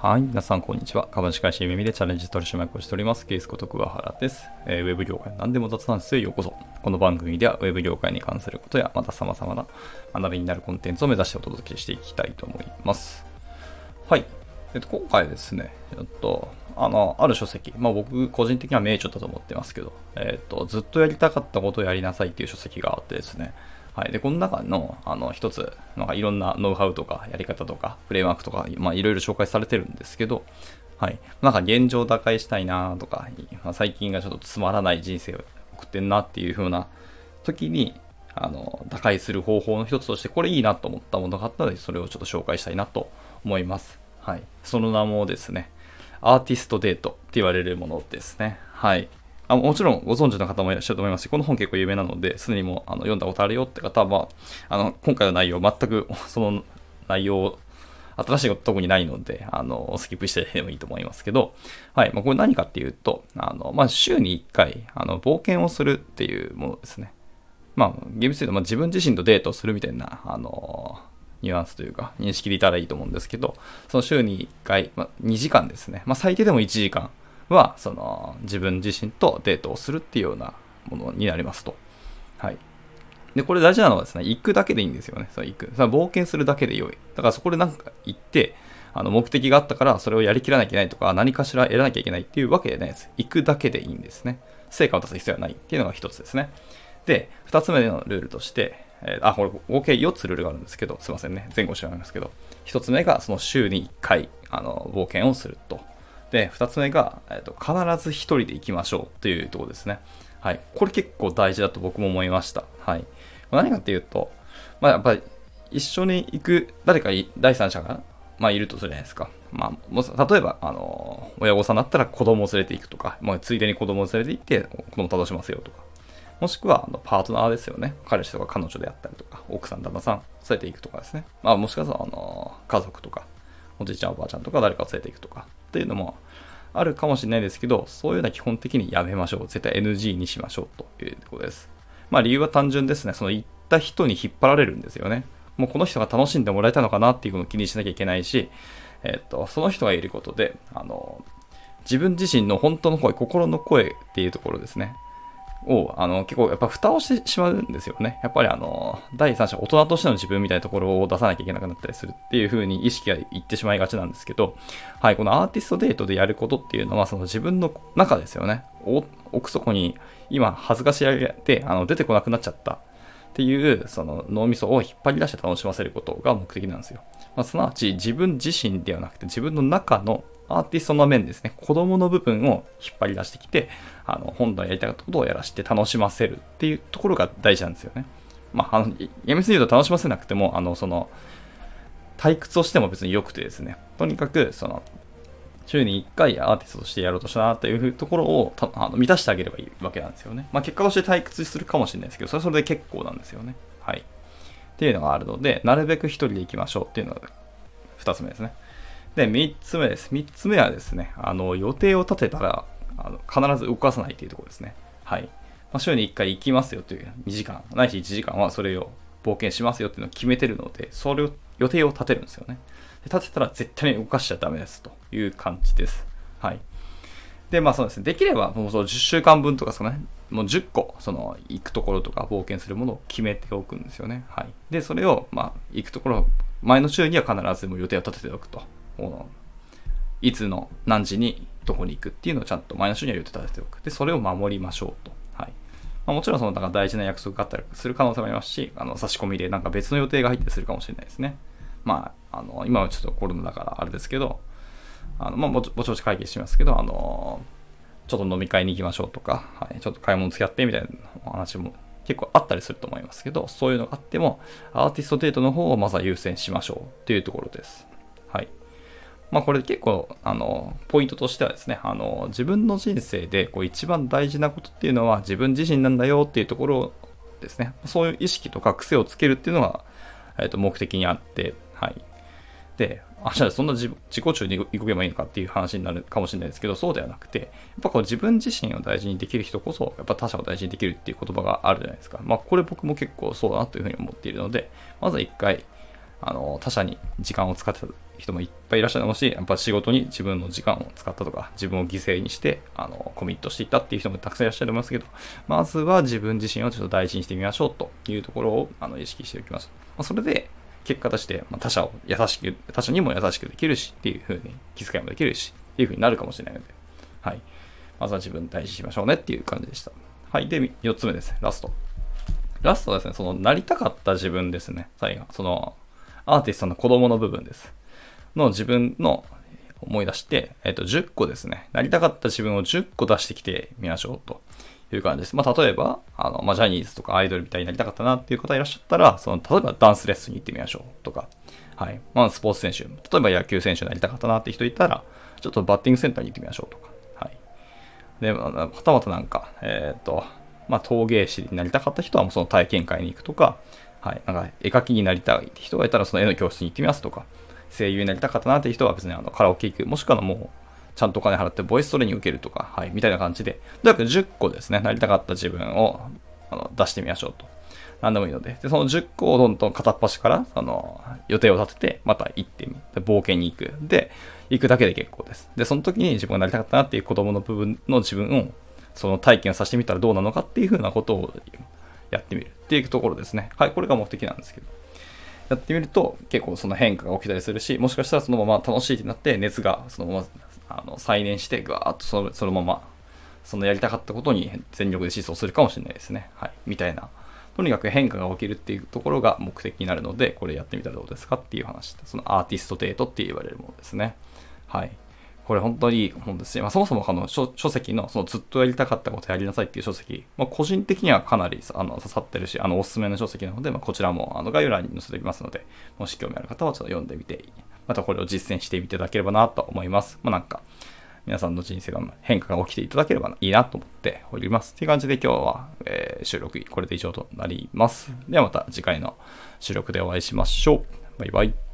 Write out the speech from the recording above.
はい。皆さん、こんにちは。株式会社ゆめみでチャレンジ取締役をしております。ケースこと桑原です、えー、ウェブ業界何でも雑談室へようこそ。この番組では、ウェブ業界に関することや、また様々な学びになるコンテンツを目指してお届けしていきたいと思います。はい。えっと、今回ですね、えっと、あの、ある書籍、まあ僕、個人的には名著だと思ってますけど、えっと、ずっとやりたかったことをやりなさいっていう書籍があってですね、はい。で、この中の、あの、一つ、なんかいろんなノウハウとか、やり方とか、フレームワークとか、まあ、いろいろ紹介されてるんですけど、はい。なんか現状打開したいなとか、まあ、最近がちょっとつまらない人生を送ってんなっていう風な時に、あの、打開する方法の一つとして、これいいなと思ったものがあったので、それをちょっと紹介したいなと思います。はい。その名もですね、アーティストデートって言われるものですね。はい。あもちろんご存知の方もいらっしゃると思いますし、この本結構有名なので、すでにもあの読んだことあるよって方は、あの今回の内容、全く その内容、新しいこと特にないので、あの、スキップしてでもいいと思いますけど、はい。まあ、これ何かっていうと、あの、まあ、週に1回、あの、冒険をするっていうものですね。まあ、厳密に言うと、ま、自分自身とデートをするみたいな、あの、ニュアンスというか、認識でいたらいいと思うんですけど、その週に1回、まあ、2時間ですね。まあ、最低でも1時間、は、その、自分自身とデートをするっていうようなものになりますと。はい。で、これ大事なのはですね、行くだけでいいんですよね。その行く。その冒険するだけで良い。だからそこでなんか行って、あの、目的があったからそれをやりきらなきゃいけないとか、何かしら得らなきゃいけないっていうわけでないです。行くだけでいいんですね。成果を出す必要はないっていうのが一つですね。で、二つ目のルールとして、えー、あ、これ合計4つルールがあるんですけど、すいませんね。前後しちゃいますけど、一つ目がその週に1回、あの、冒険をすると。で、2つ目が、えーと、必ず1人で行きましょうというところですね。はい。これ結構大事だと僕も思いました。はい。何かっていうと、まあ、やっぱり一緒に行く誰か第三者が、まあ、いるとするじゃないですか。まあ、も例えば、あの、親御さんだったら子供を連れて行くとか、まあ、ついでに子供を連れて行って子供を楽しませようとか。もしくは、あのパートナーですよね。彼氏とか彼女であったりとか、奥さん、旦那さん、連れて行くとかですね。まあ、もしかしたら、あの、家族とか、おじいちゃんおばあちゃんとか誰かを連れていくとかっていうのもあるかもしれないですけど、そういうのは基本的にやめましょう。絶対 NG にしましょうということです。まあ理由は単純ですね。その行った人に引っ張られるんですよね。もうこの人が楽しんでもらえたのかなっていうのを気にしなきゃいけないし、えっと、その人がいることで、あの、自分自身の本当の声、心の声っていうところですね。を、あの、結構やっぱ蓋をしてしまうんですよね。やっぱりあの、第三者、大人としての自分みたいなところを出さなきゃいけなくなったりするっていう風に意識がいってしまいがちなんですけど、はい、このアーティストデートでやることっていうのは、その自分の中ですよね。奥底に今恥ずかしがりであの出てこなくなっちゃったっていう、その脳みそを引っ張り出して楽しませることが目的なんですよ。まあ、すなわち自分自身ではなくて自分の中のアーティストの面ですね、子供の部分を引っ張り出してきて、あの、本来やりたかったことをやらせて楽しませるっていうところが大事なんですよね。まあ、あの、やめすぎると楽しませなくても、あの、その、退屈をしても別に良くてですね、とにかく、その、週に1回アーティストとしてやろうとしたなというところをあの満たしてあげればいいわけなんですよね。まあ、結果として退屈するかもしれないですけど、それはそれで結構なんですよね。はい。っていうのがあるので、なるべく1人で行きましょうっていうのが2つ目ですね。で、3つ目です。3つ目はですね、あの、予定を立てたら、あの必ず動かさないというところですね。はい。まあ、週に1回行きますよという2時間、ないし1時間はそれを冒険しますよっていうのを決めてるので、それを、予定を立てるんですよね。で立てたら絶対に動かしちゃダメですという感じです。はい。で、まあそうですね。できれば、もうその10週間分とかですかね、もう10個、その、行くところとか冒険するものを決めておくんですよね。はい。で、それを、まあ、行くところ、前の週には必ずもう予定を立てておくと。いつの何時にどこに行くっていうのをちゃんと前の週には言って立てておく。で、それを守りましょうと。はい。まあ、もちろんそのなんか大事な約束があったりする可能性もありますし、あの差し込みでなんか別の予定が入ったりするかもしれないですね。まあ、あの今はちょっとコロナだからあれですけど、あのまあ、ぼちぼち会議しますけど、あのちょっと飲み会に行きましょうとか、はい、ちょっと買い物付き合ってみたいなお話も結構あったりすると思いますけど、そういうのがあっても、アーティストデートの方をまずは優先しましょうっていうところです。はい。まあこれ結構、あの、ポイントとしてはですね、あの、自分の人生でこう一番大事なことっていうのは自分自身なんだよっていうところですね。そういう意識とか癖をつけるっていうのが、えっ、と、目的にあって、はい。で、あ、じゃあそんな自己中に動けばいいのかっていう話になるかもしれないですけど、そうではなくて、やっぱこう自分自身を大事にできる人こそ、やっぱ他者を大事にできるっていう言葉があるじゃないですか。まあこれ僕も結構そうだなというふうに思っているので、まずは一回、あの、他者に時間を使ってた人もいっぱいいらっしゃるのもし、やっぱ仕事に自分の時間を使ったとか、自分を犠牲にして、あの、コミットしていったっていう人もたくさんいらっしゃると思いますけど、まずは自分自身をちょっと大事にしてみましょうというところを、あの、意識しておきます。まあ、それで、結果として、まあ、他者を優しく、他者にも優しくできるしっていう風に気遣いもできるしっていう風になるかもしれないので、はい。まずは自分大事にしましょうねっていう感じでした。はい。で、4つ目です。ラスト。ラストですね、その、なりたかった自分ですね。最後。その、アーティストの子供の部分です。の自分の思い出して、えっ、と、10個ですね。なりたかった自分を10個出してきてみましょうという感じです。まあ、例えば、あの、まあ、ジャニーズとかアイドルみたいになりたかったなっていう方いらっしゃったら、その、例えばダンスレッスンに行ってみましょうとか、はい。まあ、スポーツ選手、例えば野球選手になりたかったなって人いたら、ちょっとバッティングセンターに行ってみましょうとか、はい。で、はたまたなんか、えっ、と、まあ、陶芸師になりたかった人はもうその体験会に行くとか、はい、なんか絵描きになりたいって人がいたらその絵の教室に行ってみますとか、声優になりたかったなっていう人は別にあのカラオケ行く、もしくはもうちゃんとお金払ってボイストレーニング受けるとか、はい、みたいな感じで、とにかく10個ですね、なりたかった自分をあの出してみましょうと。何でもいいので。で、その10個をどんどん片っ端から、その、予定を立てて、また行ってみ、で冒険に行く。で、行くだけで結構です。で、その時に自分がなりたかったなっていう子供の部分の自分を、その体験をさせてみたらどうなのかっていうふうなことをやってみるっていうところですね。はい、これが目的なんですけど。やってみると結構その変化が起きたりするし、もしかしたらそのまま楽しいってなって熱がそのままあの再燃してぐわーっとそのそのままそのやりたかったことに全力で疾走するかもしれないですね。はい。みたいな。とにかく変化が起きるっていうところが目的になるので、これやってみたらどうですかっていう話。そのアーティストデートって言われるものですね。はい。これ本当にいい本ですし、まあ、そもそもあの書籍のそのずっとやりたかったことやりなさいっていう書籍、まあ、個人的にはかなりあの刺さってるし、あのおすすめの書籍なので、まあ、こちらもあの概要欄に載せておきますので、もし興味ある方はちょっと読んでみて、またこれを実践してみていただければなと思います。まあ、なんか、皆さんの人生の変化が起きていただければいいなと思っております。っていう感じで今日は、えー、収録これで以上となります。ではまた次回の収録でお会いしましょう。バイバイ。